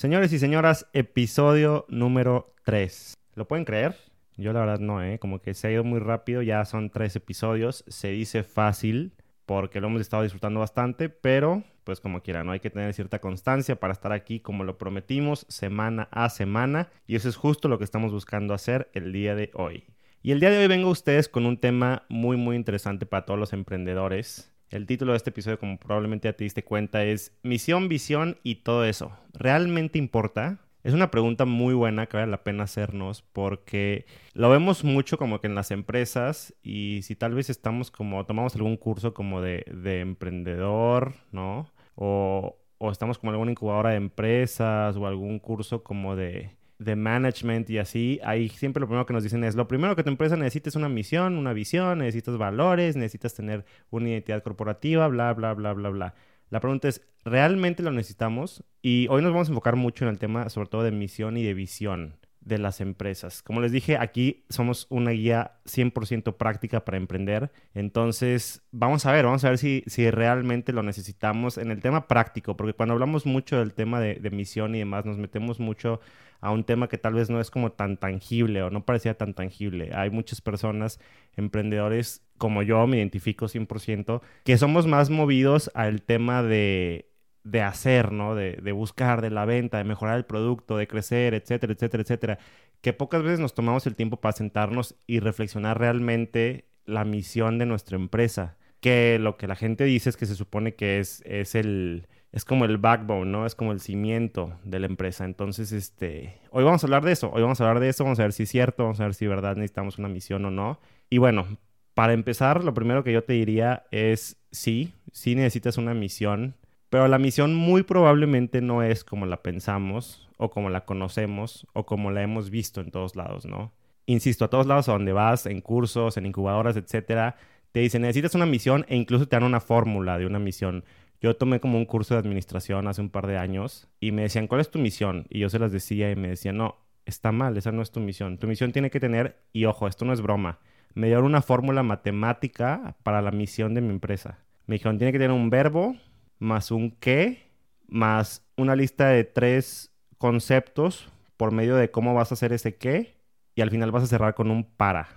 Señores y señoras, episodio número 3. ¿Lo pueden creer? Yo la verdad no, ¿eh? Como que se ha ido muy rápido, ya son tres episodios, se dice fácil porque lo hemos estado disfrutando bastante, pero pues como quiera, ¿no? Hay que tener cierta constancia para estar aquí como lo prometimos semana a semana y eso es justo lo que estamos buscando hacer el día de hoy. Y el día de hoy vengo a ustedes con un tema muy muy interesante para todos los emprendedores el título de este episodio, como probablemente ya te diste cuenta, es Misión, Visión y todo eso. ¿Realmente importa? Es una pregunta muy buena que vale la pena hacernos porque lo vemos mucho como que en las empresas y si tal vez estamos como, tomamos algún curso como de, emprendedor, ¿no? O, o estamos como en alguna incubadora de empresas o algún curso como de, de management y así, ahí siempre lo primero que nos dicen es, lo primero que tu empresa necesita es una misión, una visión, necesitas valores, necesitas tener una identidad corporativa, bla, bla, bla, bla, bla. La pregunta es, ¿realmente lo necesitamos? Y hoy nos vamos a enfocar mucho en el tema, sobre todo de misión y de visión de las empresas. Como les dije, aquí somos una guía 100% práctica para emprender. Entonces, vamos a ver, vamos a ver si, si realmente lo necesitamos en el tema práctico, porque cuando hablamos mucho del tema de, misión y demás, nos metemos mucho a un tema que tal vez no es como tan tangible o no parecía tan tangible. Hay muchas personas, emprendedores como yo, me identifico 100%, que somos más movidos al tema de, de hacer, ¿no? De, de, buscar, de la venta, de mejorar el producto, de crecer, etcétera, etcétera, etcétera. Que pocas veces nos tomamos el tiempo para sentarnos y reflexionar realmente la misión de nuestra empresa. Que lo que la gente dice es que se supone que es, es el, es como el backbone, ¿no? Es como el cimiento de la empresa. Entonces, este, hoy vamos a hablar de eso, hoy vamos a hablar de eso, vamos a ver si es cierto, vamos a ver si verdad necesitamos una misión o no. Y bueno, para empezar, lo primero que yo te diría es sí, sí necesitas una misión, pero la misión muy probablemente no es como la pensamos o como la conocemos o como la hemos visto en todos lados, ¿no? Insisto, a todos lados a donde vas, en cursos, en incubadoras, etcétera, te dicen necesitas una misión e incluso te dan una fórmula de una misión. Yo tomé como un curso de administración hace un par de años y me decían, ¿cuál es tu misión? Y yo se las decía y me decían, no, está mal, esa no es tu misión. Tu misión tiene que tener, y ojo, esto no es broma, me dieron una fórmula matemática para la misión de mi empresa. Me dijeron, tiene que tener un verbo más un qué, más una lista de tres conceptos por medio de cómo vas a hacer ese qué, y al final vas a cerrar con un para.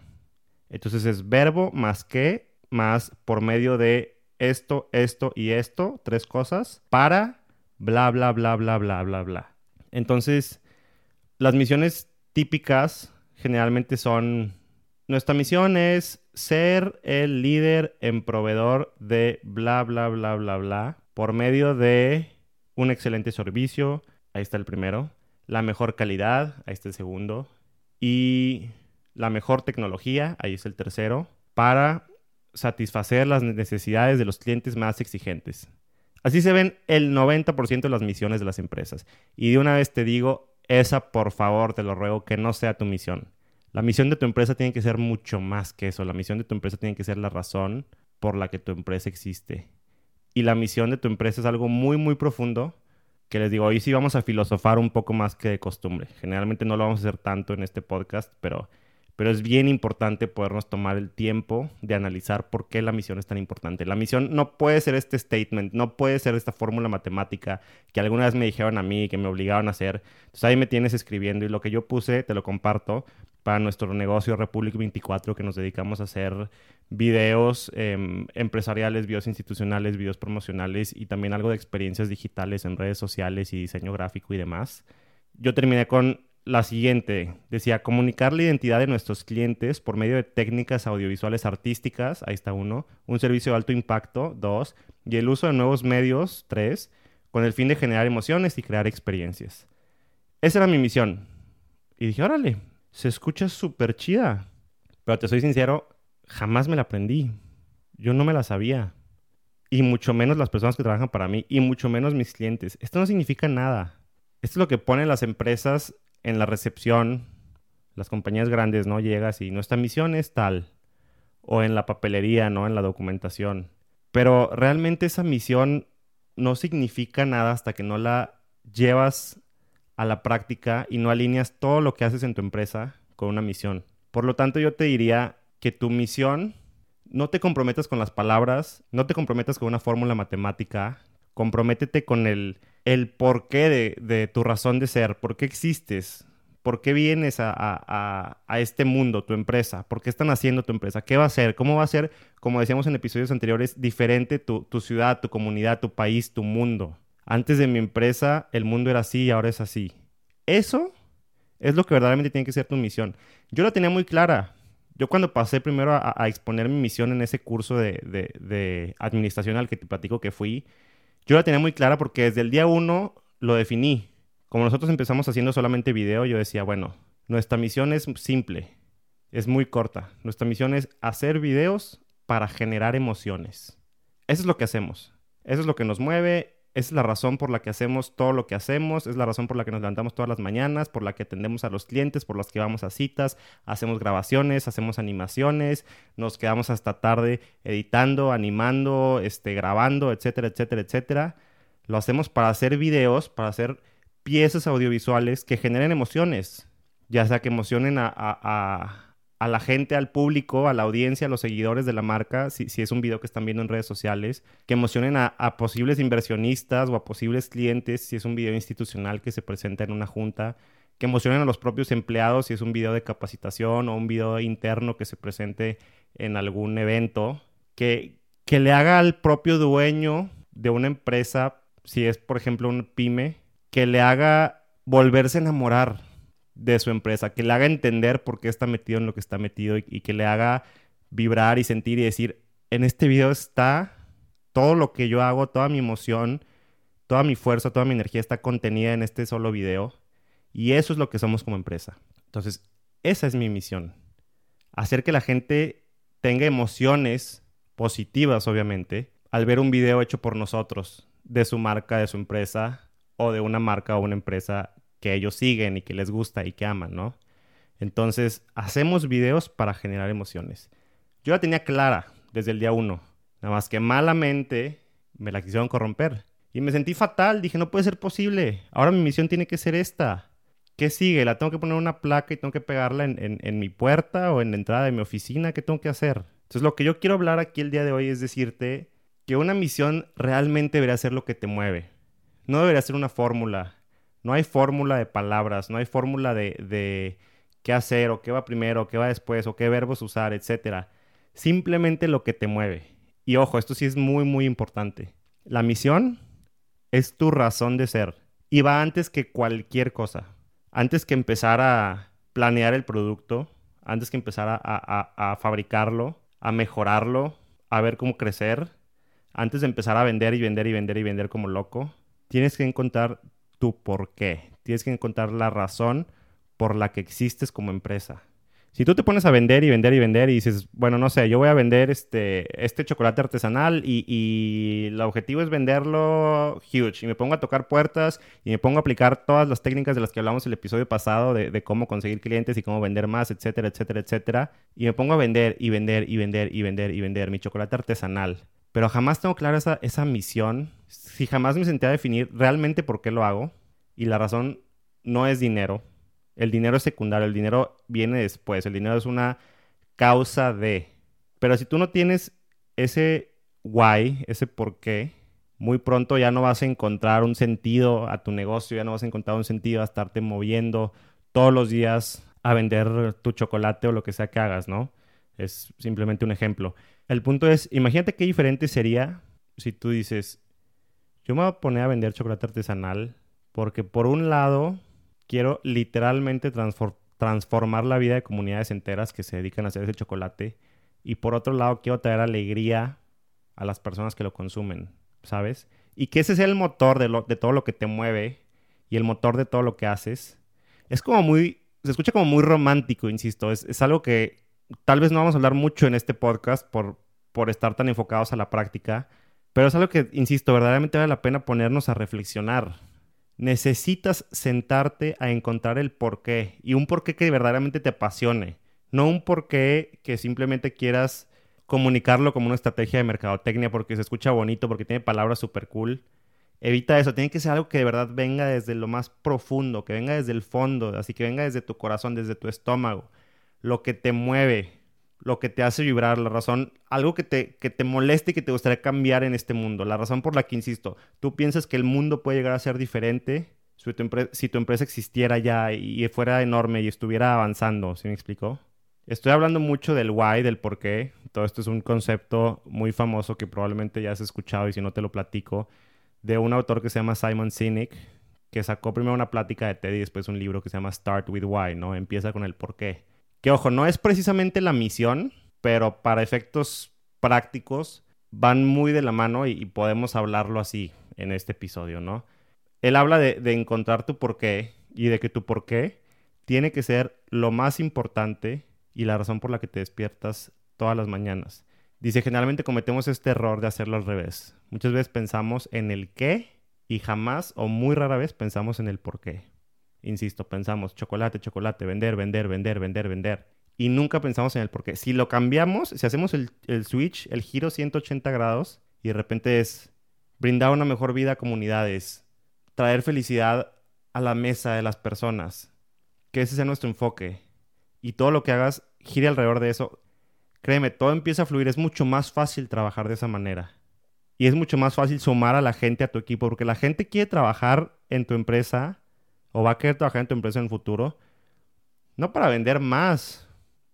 Entonces es verbo más qué, más por medio de esto, esto y esto, tres cosas, para bla, bla, bla, bla, bla, bla, bla. Entonces, las misiones típicas generalmente son, nuestra misión es ser el líder en proveedor de bla, bla, bla, bla, bla, por medio de un excelente servicio, ahí está el primero, la mejor calidad, ahí está el segundo, y la mejor tecnología, ahí es el tercero, para satisfacer las necesidades de los clientes más exigentes. Así se ven el 90% de las misiones de las empresas. Y de una vez te digo, esa por favor, te lo ruego, que no sea tu misión. La misión de tu empresa tiene que ser mucho más que eso. La misión de tu empresa tiene que ser la razón por la que tu empresa existe. Y la misión de tu empresa es algo muy, muy profundo que les digo, hoy sí vamos a filosofar un poco más que de costumbre. Generalmente no lo vamos a hacer tanto en este podcast, pero pero es bien importante podernos tomar el tiempo de analizar por qué la misión es tan importante. La misión no puede ser este statement, no puede ser esta fórmula matemática que alguna vez me dijeron a mí, que me obligaban a hacer. Entonces ahí me tienes escribiendo y lo que yo puse te lo comparto para nuestro negocio Republic 24 que nos dedicamos a hacer videos em, empresariales, videos institucionales, videos promocionales y también algo de experiencias digitales en redes sociales y diseño gráfico y demás. Yo terminé con la siguiente. Decía, comunicar la identidad de nuestros clientes por medio de técnicas audiovisuales artísticas, ahí está uno, un servicio de alto impacto, dos, y el uso de nuevos medios, tres, con el fin de generar emociones y crear experiencias. Esa era mi misión. Y dije, órale, se escucha súper chida. Pero te soy sincero, jamás me la aprendí. Yo no me la sabía. Y mucho menos las personas que trabajan para mí, y mucho menos mis clientes. Esto no significa nada. Esto es lo que ponen las empresas en la recepción, las compañías grandes, ¿no? Llegas y nuestra misión es tal. O en la papelería, ¿no? En la documentación. Pero realmente esa misión no significa nada hasta que no la llevas a la práctica y no alineas todo lo que haces en tu empresa con una misión. Por lo tanto, yo te diría que tu misión no te comprometas con las palabras, no te comprometas con una fórmula matemática, comprométete con el el porqué de, de tu razón de ser, por qué existes, por qué vienes a, este mundo, tu empresa, por qué están haciendo tu empresa, qué va a ser, cómo va a ser, como decíamos en episodios anteriores, diferente tu, tu ciudad, tu comunidad, tu país, tu mundo. Antes de mi empresa, el mundo era así y ahora es así. Eso es lo que verdaderamente tiene que ser tu misión. Yo la tenía muy clara. Yo cuando pasé primero a, exponer mi misión en ese curso de, de, administración al que te platico que fui, yo la tenía muy clara porque desde el día uno lo definí. Como nosotros empezamos haciendo solamente video, yo decía, bueno, nuestra misión es simple, es muy corta. Nuestra misión es hacer videos para generar emociones. Eso es lo que hacemos. Eso es lo que nos mueve, es la razón por la que hacemos todo lo que hacemos, es la razón por la que nos levantamos todas las mañanas, por la que atendemos a los clientes, por las que vamos a citas, hacemos grabaciones, hacemos animaciones, nos quedamos hasta tarde editando, animando, este, grabando, etcétera, etcétera, etcétera. Lo hacemos para hacer videos, para hacer piezas audiovisuales que generen emociones, ya sea que emocionen a a la gente, al público, a la audiencia, a los seguidores de la marca, si, es un video que están viendo en redes sociales, que emocionen a, posibles inversionistas o a posibles clientes, si es un video institucional que se presenta en una junta, que emocionen a los propios empleados, si es un video de capacitación o un video interno que se presente en algún evento, que, que le haga al propio dueño de una empresa, si es por ejemplo un pyme, que le haga volverse a enamorar de su empresa, que le haga entender por qué está metido en lo que está metido y, que le haga vibrar y sentir y decir, en este video está todo lo que yo hago, toda mi emoción, toda mi fuerza, toda mi energía está contenida en este solo video. Y eso es lo que somos como empresa. Entonces, esa es mi misión. Hacer que la gente tenga emociones positivas, obviamente, al ver un video hecho por nosotros, de su marca, de su empresa, o de una marca o una empresa que ellos siguen y que les gusta y que aman, ¿no? Entonces, hacemos videos para generar emociones. Yo la tenía clara desde el día uno, nada más que malamente me la quisieron corromper. Y me sentí fatal, dije, no puede ser posible, ahora mi misión tiene que ser esta. ¿Qué sigue? ¿La tengo que poner una placa y tengo que pegarla en, en mi puerta o en la entrada de mi oficina? ¿Qué tengo que hacer? Entonces, lo que yo quiero hablar aquí el día de hoy es decirte que una misión realmente debería ser lo que te mueve. No debería ser una fórmula, no hay fórmula de palabras, no hay fórmula de, qué hacer o qué va primero, o qué va después o qué verbos usar, etc. Simplemente lo que te mueve. Y ojo, esto sí es muy, muy importante. La misión es tu razón de ser y va antes que cualquier cosa. Antes que empezar a planear el producto, antes que empezar a, a, fabricarlo, a mejorarlo, a ver cómo crecer, antes de empezar a vender y vender y vender y vender como loco, tienes que encontrar tu por qué. Tienes que encontrar la razón por la que existes como empresa. Si tú te pones a vender y vender y vender y dices, bueno, no sé, yo voy a vender este, este chocolate artesanal y, el objetivo es venderlo huge y me pongo a tocar puertas y me pongo a aplicar todas las técnicas de las que hablamos el episodio pasado de, de cómo conseguir clientes y cómo vender más, etcétera, etcétera, etcétera, y me pongo a vender y vender y vender y vender y vender mi chocolate artesanal pero jamás tengo clara esa, esa misión. Si jamás me senté a definir realmente por qué lo hago, y la razón no es dinero, el dinero es secundario, el dinero viene después, el dinero es una causa de. Pero si tú no tienes ese why, ese por qué, muy pronto ya no vas a encontrar un sentido a tu negocio, ya no vas a encontrar un sentido a estarte moviendo todos los días a vender tu chocolate o lo que sea que hagas, ¿no? Es simplemente un ejemplo. El punto es, imagínate qué diferente sería si tú dices, yo me voy a poner a vender chocolate artesanal porque por un lado quiero literalmente transformar la vida de comunidades enteras que se dedican a hacer ese chocolate y por otro lado quiero traer alegría a las personas que lo consumen, ¿sabes? Y que ese sea el motor de, todo lo que te mueve y el motor de todo lo que haces. Es como muy, se escucha como muy romántico, insisto, es algo que tal vez no vamos a hablar mucho en este podcast por, por estar tan enfocados a la práctica, pero es algo que, insisto, verdaderamente vale la pena ponernos a reflexionar. Necesitas sentarte a encontrar el porqué y un porqué que verdaderamente te apasione, no un porqué que simplemente quieras comunicarlo como una estrategia de mercadotecnia porque se escucha bonito, porque tiene palabras súper cool. Evita eso, tiene que ser algo que de verdad venga desde lo más profundo, que venga desde el fondo, así que venga desde tu corazón, desde tu estómago lo que te mueve, lo que te hace vibrar, la razón, algo que te, que te moleste y que te gustaría cambiar en este mundo, la razón por la que, insisto, tú piensas que el mundo puede llegar a ser diferente si tu, empresa existiera ya y fuera enorme y estuviera avanzando, ¿sí me explicó? Estoy hablando mucho del why, del por qué. Todo esto es un concepto muy famoso que probablemente ya has escuchado y si no te lo platico, de un autor que se llama Simon Sinek, que sacó primero una plática de TED y después un libro que se llama Start with Why, ¿no? Empieza con el por qué. Que ojo, no es precisamente la misión, pero para efectos prácticos van muy de la mano y, podemos hablarlo así en este episodio, ¿no? Él habla de, encontrar tu por qué y de que tu por qué tiene que ser lo más importante y la razón por la que te despiertas todas las mañanas. Dice, generalmente cometemos este error de hacerlo al revés. Muchas veces pensamos en el qué y jamás o muy rara vez pensamos en el por qué. Insisto, pensamos chocolate, chocolate, vender, vender, vender, vender, vender. Y nunca pensamos en el por qué. Si lo cambiamos, si hacemos el, switch, el giro 180 grados, y de repente es brindar una mejor vida a comunidades, traer felicidad a la mesa de las personas, que ese sea nuestro enfoque, y todo lo que hagas gire alrededor de eso, créeme, todo empieza a fluir, es mucho más fácil trabajar de esa manera. Y es mucho más fácil sumar a la gente a tu equipo, porque la gente quiere trabajar en tu empresa o va a querer trabajar en tu empresa en el futuro, no para vender más,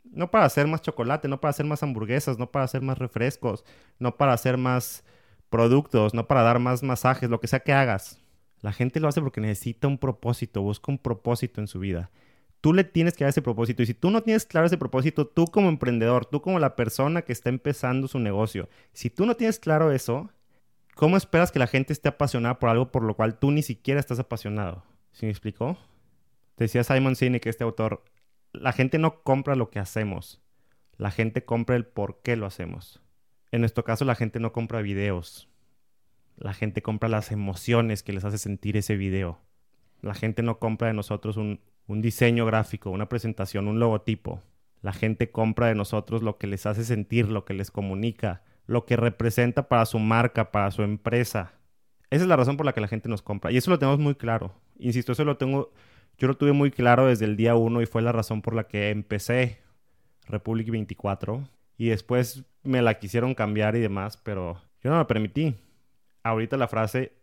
no para hacer más chocolate, no para hacer más hamburguesas, no para hacer más refrescos, no para hacer más productos, no para dar más masajes, lo que sea que hagas. La gente lo hace porque necesita un propósito, busca un propósito en su vida. Tú le tienes que dar ese propósito y si tú no tienes claro ese propósito, tú como emprendedor, tú como la persona que está empezando su negocio, si tú no tienes claro eso, ¿cómo esperas que la gente esté apasionada por algo por lo cual tú ni siquiera estás apasionado? ¿Sí me explicó? Decía Simon Sinek, este autor, la gente no compra lo que hacemos, la gente compra el por qué lo hacemos. En nuestro caso, la gente no compra videos, la gente compra las emociones que les hace sentir ese video. La gente no compra de nosotros un, un diseño gráfico, una presentación, un logotipo. La gente compra de nosotros lo que les hace sentir, lo que les comunica, lo que representa para su marca, para su empresa. Esa es la razón por la que la gente nos compra. Y eso lo tenemos muy claro. Insisto, eso lo tengo, yo lo tuve muy claro desde el día uno y fue la razón por la que empecé Republic 24. Y después me la quisieron cambiar y demás, pero yo no la permití. Ahorita la frase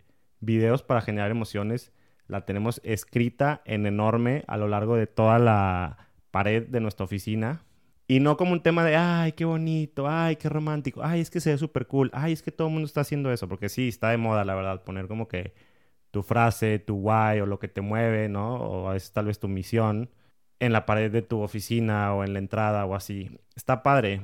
videos para generar emociones la tenemos escrita en enorme a lo largo de toda la pared de nuestra oficina y no como un tema de, ay, qué bonito, ay, qué romántico, ay, es que se ve súper cool, ay, es que todo el mundo está haciendo eso, porque sí, está de moda, la verdad, poner como que tu frase, tu why o lo que te mueve, ¿no? O es tal vez tu misión en la pared de tu oficina o en la entrada o así. Está padre,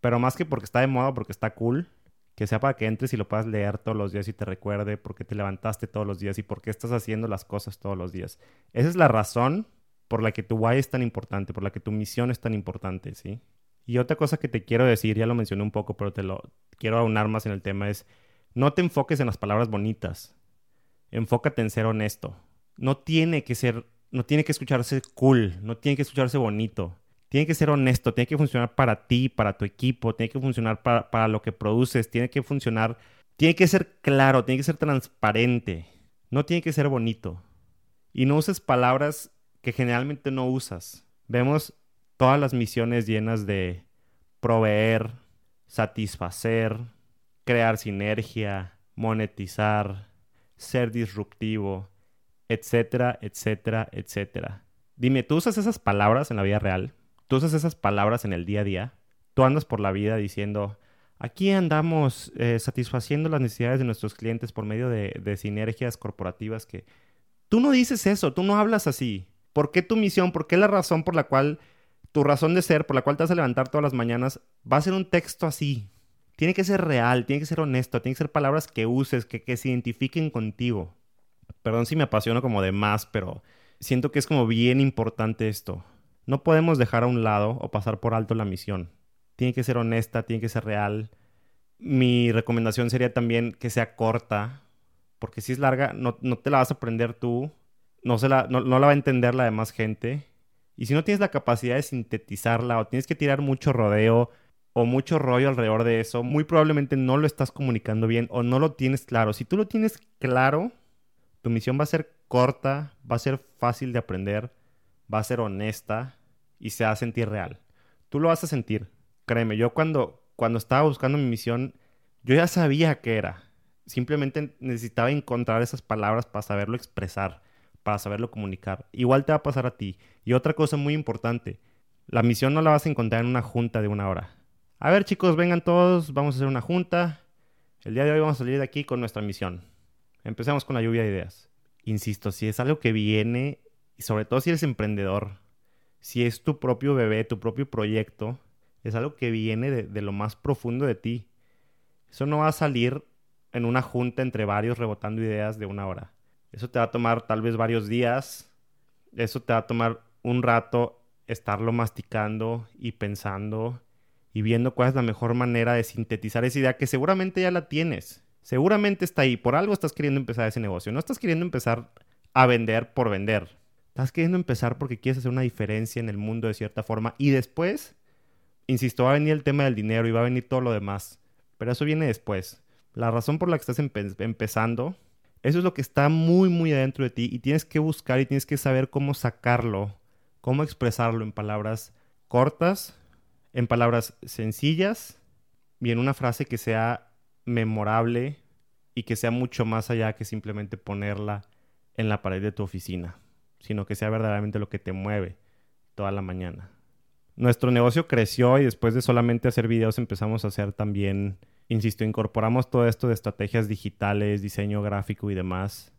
pero más que porque está de moda, porque está cool, que sea para que entres y lo puedas leer todos los días y te recuerde por qué te levantaste todos los días y por qué estás haciendo las cosas todos los días. Esa es la razón por la que tu why es tan importante, por la que tu misión es tan importante, ¿sí? Y otra cosa que te quiero decir, ya lo mencioné un poco, pero te lo quiero aunar más en el tema, es no te enfoques en las palabras bonitas. Enfócate en ser honesto. No tiene que ser, no tiene que escucharse cool, no tiene que escucharse bonito. Tiene que ser honesto, tiene que funcionar para ti, para tu equipo, tiene que funcionar para, para lo que produces, tiene que funcionar, tiene que ser claro, tiene que ser transparente, no tiene que ser bonito. Y no uses palabras que generalmente no usas. Vemos todas las misiones llenas de proveer, satisfacer, crear sinergia, monetizar, ser disruptivo, etcétera, etcétera, etcétera. Dime, ¿tú usas esas palabras en la vida real? ¿Tú usas esas palabras en el día a día? ¿Tú andas por la vida diciendo, aquí andamos eh, satisfaciendo las necesidades de nuestros clientes por medio de, de sinergias corporativas que... Tú no dices eso, tú no hablas así. ¿Por qué tu misión, por qué la razón por la cual, tu razón de ser, por la cual te vas a levantar todas las mañanas, va a ser un texto así? Tiene que ser real, tiene que ser honesto, tiene que ser palabras que uses, que, se identifiquen contigo. Perdón si me apasiono como de más, pero siento que es como bien importante esto. No podemos dejar a un lado o pasar por alto la misión. Tiene que ser honesta, tiene que ser real. Mi recomendación sería también que sea corta, porque si es larga, no, no te la vas a aprender tú, no, se la, no, la va a entender la demás gente. Y si no tienes la capacidad de sintetizarla o tienes que tirar mucho rodeo o mucho rollo alrededor de eso, muy probablemente no lo estás comunicando bien o no lo tienes claro. Si tú lo tienes claro, tu misión va a ser corta, va a ser fácil de aprender, va a ser honesta y se va a sentir real. Tú lo vas a sentir. Créeme, yo cuando, cuando estaba buscando mi misión, yo ya sabía qué era. Simplemente necesitaba encontrar esas palabras para saberlo expresar, para saberlo comunicar. Igual te va a pasar a ti. Y otra cosa muy importante, la misión no la vas a encontrar en una junta de una hora. A ver chicos, vengan todos, vamos a hacer una junta. El día de hoy vamos a salir de aquí con nuestra misión. Empecemos con la lluvia de ideas. Insisto, si es algo que viene, y sobre todo si eres emprendedor, si es tu propio bebé, tu propio proyecto, es algo que viene de, de lo más profundo de ti. Eso no va a salir en una junta entre varios rebotando ideas de una hora. Eso te va a tomar tal vez varios días. Eso te va a tomar un rato estarlo masticando y pensando y viendo cuál es la mejor manera de sintetizar esa idea que seguramente ya la tienes. Seguramente está ahí. Por algo estás queriendo empezar ese negocio. No estás queriendo empezar a vender por vender. Estás queriendo empezar porque quieres hacer una diferencia en el mundo de cierta forma. Y después, insisto, va a venir el tema del dinero y va a venir todo lo demás. Pero eso viene después. La razón por la que estás empezando, eso es lo que está muy, muy adentro de ti. Y tienes que buscar y tienes que saber cómo sacarlo, cómo expresarlo en palabras cortas, en palabras sencillas y en una frase que sea memorable y que sea mucho más allá que simplemente ponerla en la pared de tu oficina, sino que sea verdaderamente lo que te mueve toda la mañana. Nuestro negocio creció y después de solamente hacer videos empezamos a hacer también, insisto, incorporamos todo esto de estrategias digitales, diseño gráfico y demás.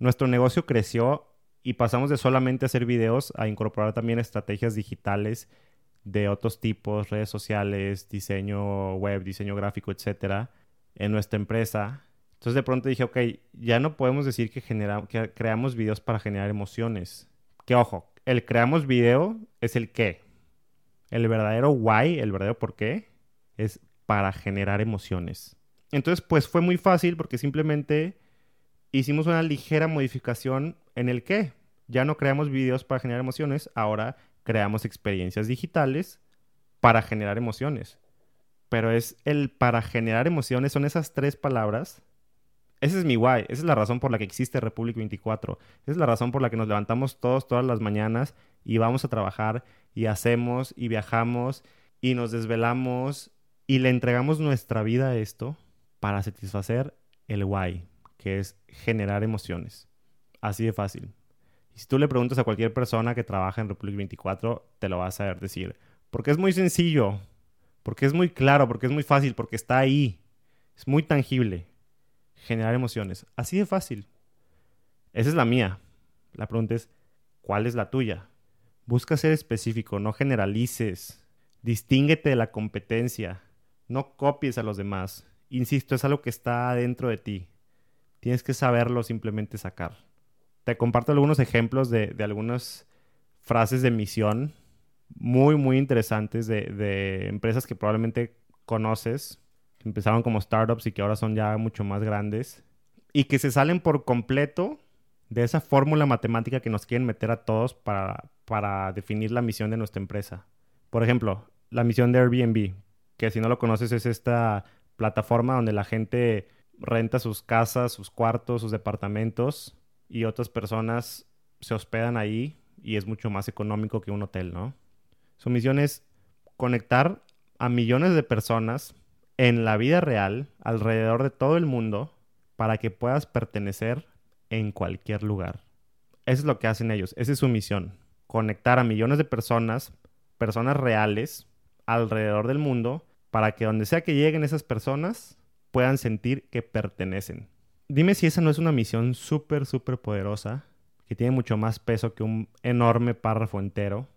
Nuestro negocio creció y pasamos de solamente hacer videos a incorporar también estrategias digitales de otros tipos, redes sociales, diseño web, diseño gráfico, etcétera, en nuestra empresa. Entonces de pronto dije, ok, ya no podemos decir que, que creamos videos para generar emociones. Que ojo, el creamos video es el qué. El verdadero why, el verdadero por qué, es para generar emociones. Entonces, pues fue muy fácil porque simplemente hicimos una ligera modificación en el qué. Ya no creamos videos para generar emociones, ahora creamos experiencias digitales para generar emociones. Pero es el para generar emociones, son esas tres palabras. Ese es mi why, esa es la razón por la que existe Republic 24. Esa es la razón por la que nos levantamos todos todas las mañanas y vamos a trabajar y hacemos y viajamos y nos desvelamos y le entregamos nuestra vida a esto para satisfacer el why, que es generar emociones. Así de fácil. Y si tú le preguntas a cualquier persona que trabaja en Republic 24, te lo vas a saber decir. Porque es muy sencillo, porque es muy claro, porque es muy fácil, porque está ahí. Es muy tangible. Generar emociones. Así de fácil. Esa es la mía. La pregunta es, ¿cuál es la tuya? Busca ser específico, no generalices. Distínguete de la competencia. No copies a los demás. Insisto, es algo que está dentro de ti. Tienes que saberlo simplemente sacar te comparto algunos ejemplos de, algunas frases de misión muy, muy interesantes de, empresas que probablemente conoces, que empezaron como startups y que ahora son ya mucho más grandes, y que se salen por completo de esa fórmula matemática que nos quieren meter a todos para, para definir la misión de nuestra empresa. Por ejemplo, la misión de Airbnb, que si no lo conoces es esta plataforma donde la gente renta sus casas, sus cuartos, sus departamentos y otras personas se hospedan ahí y es mucho más económico que un hotel, ¿no? Su misión es conectar a millones de personas en la vida real alrededor de todo el mundo para que puedas pertenecer en cualquier lugar. Eso es lo que hacen ellos, esa es su misión, conectar a millones de personas, personas reales, alrededor del mundo, para que donde sea que lleguen esas personas puedan sentir que pertenecen dime si esa no es una misión súper, súper poderosa, que tiene mucho más peso que un enorme párrafo entero,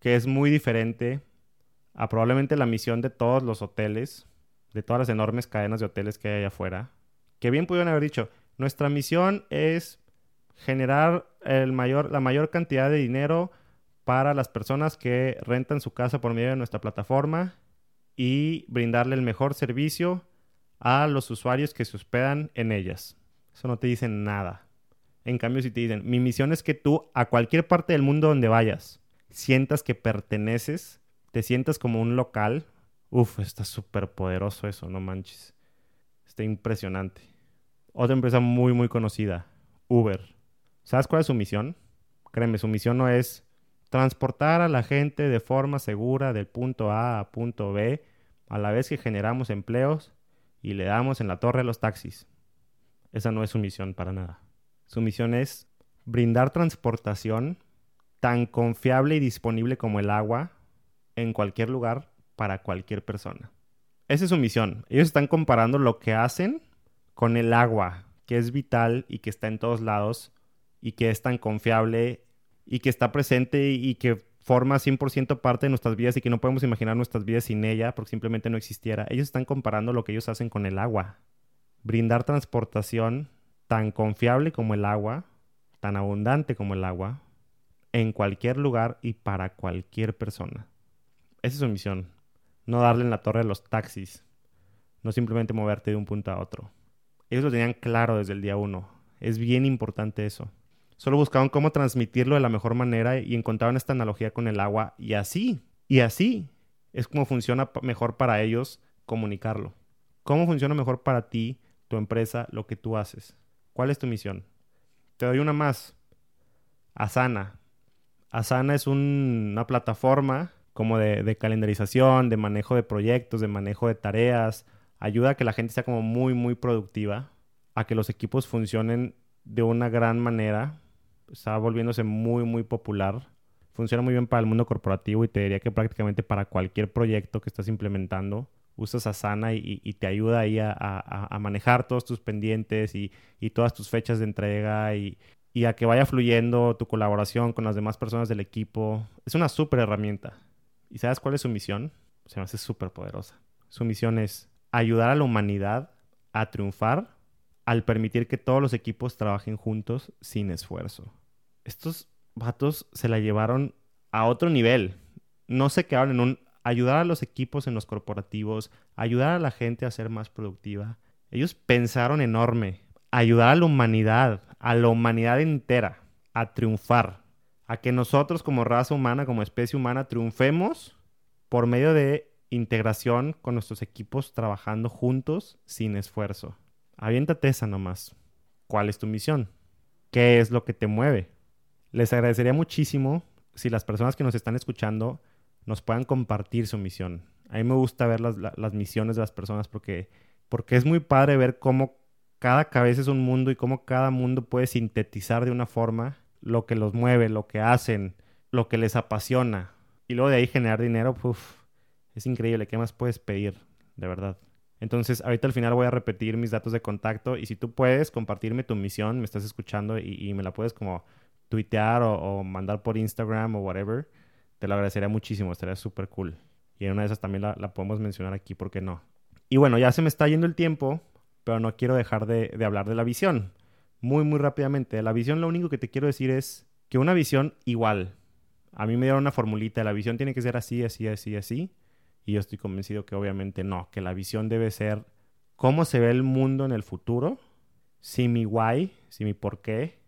que es muy diferente a probablemente la misión de todos los hoteles, de todas las enormes cadenas de hoteles que hay allá afuera, que bien pudieron haber dicho, nuestra misión es generar el mayor, la mayor cantidad de dinero para las personas que rentan su casa por medio de nuestra plataforma y brindarle el mejor servicio a los usuarios que se hospedan en ellas. Eso no te dice nada. En cambio, si te dicen, mi misión es que tú a cualquier parte del mundo donde vayas, sientas que perteneces, te sientas como un local, Uf, está súper poderoso eso, no manches. Está impresionante. Otra empresa muy, muy conocida, Uber. ¿Sabes cuál es su misión? Créeme, su misión no es transportar a la gente de forma segura del punto A a punto B, a la vez que generamos empleos y le damos en la torre a los taxis. Esa no es su misión para nada. Su misión es brindar transportación tan confiable y disponible como el agua en cualquier lugar para cualquier persona. Esa es su misión. Ellos están comparando lo que hacen con el agua, que es vital y que está en todos lados y que es tan confiable y que está presente y que forma 100% parte de nuestras vidas y que no podemos imaginar nuestras vidas sin ella porque simplemente no existiera. Ellos están comparando lo que ellos hacen con el agua. Brindar transportación tan confiable como el agua, tan abundante como el agua, en cualquier lugar y para cualquier persona. Esa es su misión. No darle en la torre los taxis. No simplemente moverte de un punto a otro. Ellos lo tenían claro desde el día uno. Es bien importante eso. Solo buscaban cómo transmitirlo de la mejor manera y encontraban esta analogía con el agua y así, y así es como funciona mejor para ellos comunicarlo. ¿Cómo funciona mejor para ti, tu empresa, lo que tú haces? ¿Cuál es tu misión? Te doy una más. Asana. Asana es una plataforma como de, de, calendarización, de manejo de proyectos, de manejo de tareas. Ayuda a que la gente sea como muy, muy productiva, a que los equipos funcionen de una gran manera está volviéndose muy, muy popular. Funciona muy bien para el mundo corporativo y te diría que prácticamente para cualquier proyecto que estás implementando, usas Asana y, y te ayuda ahí a, manejar todos tus pendientes y, y, todas tus fechas de entrega y, y a que vaya fluyendo tu colaboración con las demás personas del equipo. Es una súper herramienta. ¿Y sabes cuál es su misión? Se me hace súper poderosa. Su misión es ayudar a la humanidad a triunfar al permitir que todos los equipos trabajen juntos sin esfuerzo. Estos vatos se la llevaron a otro nivel. No se quedaron en un ayudar a los equipos en los corporativos, ayudar a la gente a ser más productiva. Ellos pensaron enorme, ayudar a la humanidad, a la humanidad entera, a triunfar, a que nosotros como raza humana, como especie humana, triunfemos por medio de integración con nuestros equipos trabajando juntos sin esfuerzo. Aviéntate esa nomás. ¿Cuál es tu misión? ¿Qué es lo que te mueve? Les agradecería muchísimo si las personas que nos están escuchando nos puedan compartir su misión. A mí me gusta ver las, las misiones de las personas porque, porque es muy padre ver cómo cada cabeza es un mundo y cómo cada mundo puede sintetizar de una forma lo que los mueve, lo que hacen, lo que les apasiona. Y luego de ahí generar dinero, uf, es increíble. ¿Qué más puedes pedir? De verdad. Entonces, ahorita al final voy a repetir mis datos de contacto y si tú puedes compartirme tu misión, me estás escuchando y, me la puedes como tuitear o, mandar por Instagram o whatever, te lo agradecería muchísimo, estaría súper cool. Y en una de esas también la, podemos mencionar aquí, ¿por qué no? Y bueno, ya se me está yendo el tiempo, pero no quiero dejar de, de hablar de la visión. Muy, muy rápidamente. La visión lo único que te quiero decir es que una visión igual. A mí me dieron una formulita, la visión tiene que ser así, así, así, así y yo estoy convencido que obviamente no, que la visión debe ser cómo se ve el mundo en el futuro si mi why, si mi por qué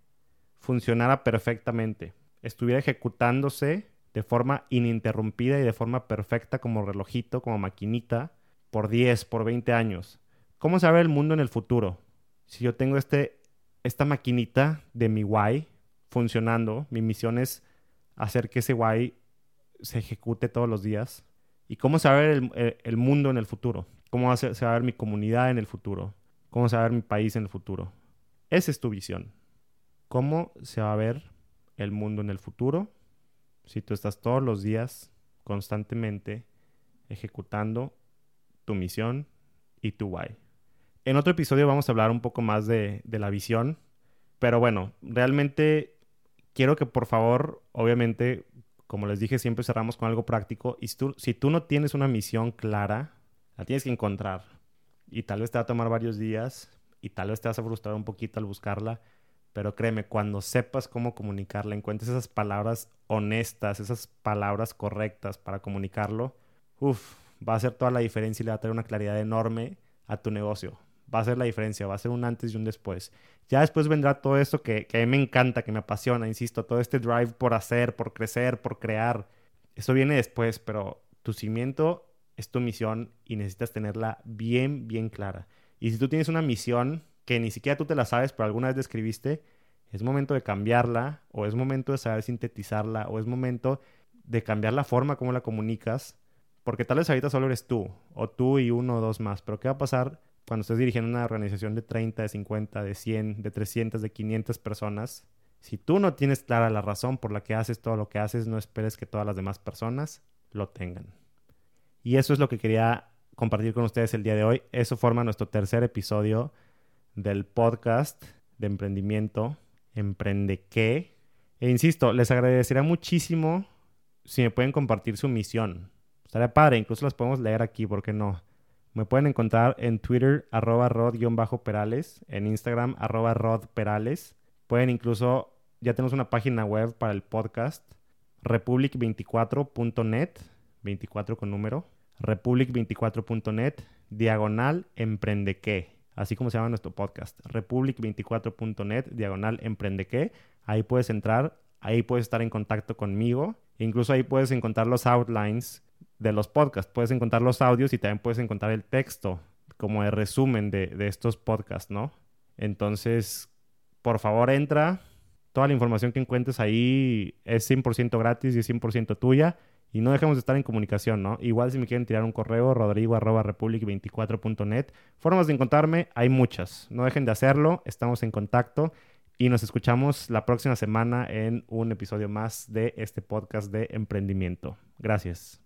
funcionara perfectamente, estuviera ejecutándose de forma ininterrumpida y de forma perfecta como relojito, como maquinita, por 10, por 20 años. ¿Cómo se ve el mundo en el futuro? Si yo tengo este, esta maquinita de mi why funcionando, mi misión es hacer que ese why se ejecute todos los días y cómo se va a ver el, mundo en el futuro, cómo se va a ver mi comunidad en el futuro, cómo se va a ver mi país en el futuro. Esa es tu visión. ¿Cómo se va a ver el mundo en el futuro si tú estás todos los días constantemente ejecutando tu misión y tu why? En otro episodio vamos a hablar un poco más de la visión, pero bueno, realmente quiero que por favor, obviamente, como les dije, siempre cerramos con algo práctico. Y si tú, si tú no tienes una misión clara, la tienes que encontrar. Y tal vez te va a tomar varios días y tal vez te vas a frustrar un poquito al buscarla. Pero créeme, cuando sepas cómo comunicarla, encuentres esas palabras honestas, esas palabras correctas para comunicarlo, uff, va a hacer toda la diferencia y le va a traer una claridad enorme a tu negocio va a ser la diferencia, va a ser un antes y un después. Ya después vendrá todo esto que, a mí me encanta, que me apasiona, insisto, todo este drive por hacer, por crecer, por crear. Eso viene después, pero tu cimiento es tu misión y necesitas tenerla bien, bien clara. Y si tú tienes una misión que ni siquiera tú te la sabes, pero alguna vez describiste, Es momento de cambiarla o es momento de saber sintetizarla o es momento de cambiar la forma como la comunicas. Porque tal vez ahorita solo eres tú o tú y uno o dos más. Pero ¿qué va a pasar cuando estés dirigiendo una organización de 30, de 50, de 100, de 300, de 500 personas? Si tú no tienes clara la razón por la que haces todo lo que haces, no esperes que todas las demás personas lo tengan. Y eso es lo que quería compartir con ustedes el día de hoy. Eso forma nuestro tercer episodio del podcast de emprendimiento, Emprende qué. E insisto, les agradecería muchísimo si me pueden compartir su misión. Estaría padre, incluso las podemos leer aquí, ¿por qué no? Me pueden encontrar en Twitter, arroba rod-perales, en Instagram, arroba rodperales. Pueden incluso, ya tenemos una página web para el podcast, republic24.net, 24 con número, republic24.net, diagonal emprende qué así como se llama nuestro podcast, republic24.net, diagonal emprende qué. Ahí puedes entrar, ahí puedes estar en contacto conmigo. Incluso ahí puedes encontrar los outlines de los podcasts. Puedes encontrar los audios y también puedes encontrar el texto como de resumen de, de estos podcasts, ¿no? Entonces, por favor, entra. Toda la información que encuentres ahí es 100% gratis y es 100% tuya. Y no dejemos de estar en comunicación, ¿no? Igual si me quieren tirar un correo, rodrigo arroba republic24.net. Formas de encontrarme, hay muchas. No dejen de hacerlo, estamos en contacto y nos escuchamos la próxima semana en un episodio más de este podcast de emprendimiento. Gracias.